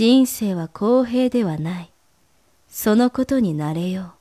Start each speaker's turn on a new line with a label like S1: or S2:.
S1: 人生は公平ではない。そのことになれよう。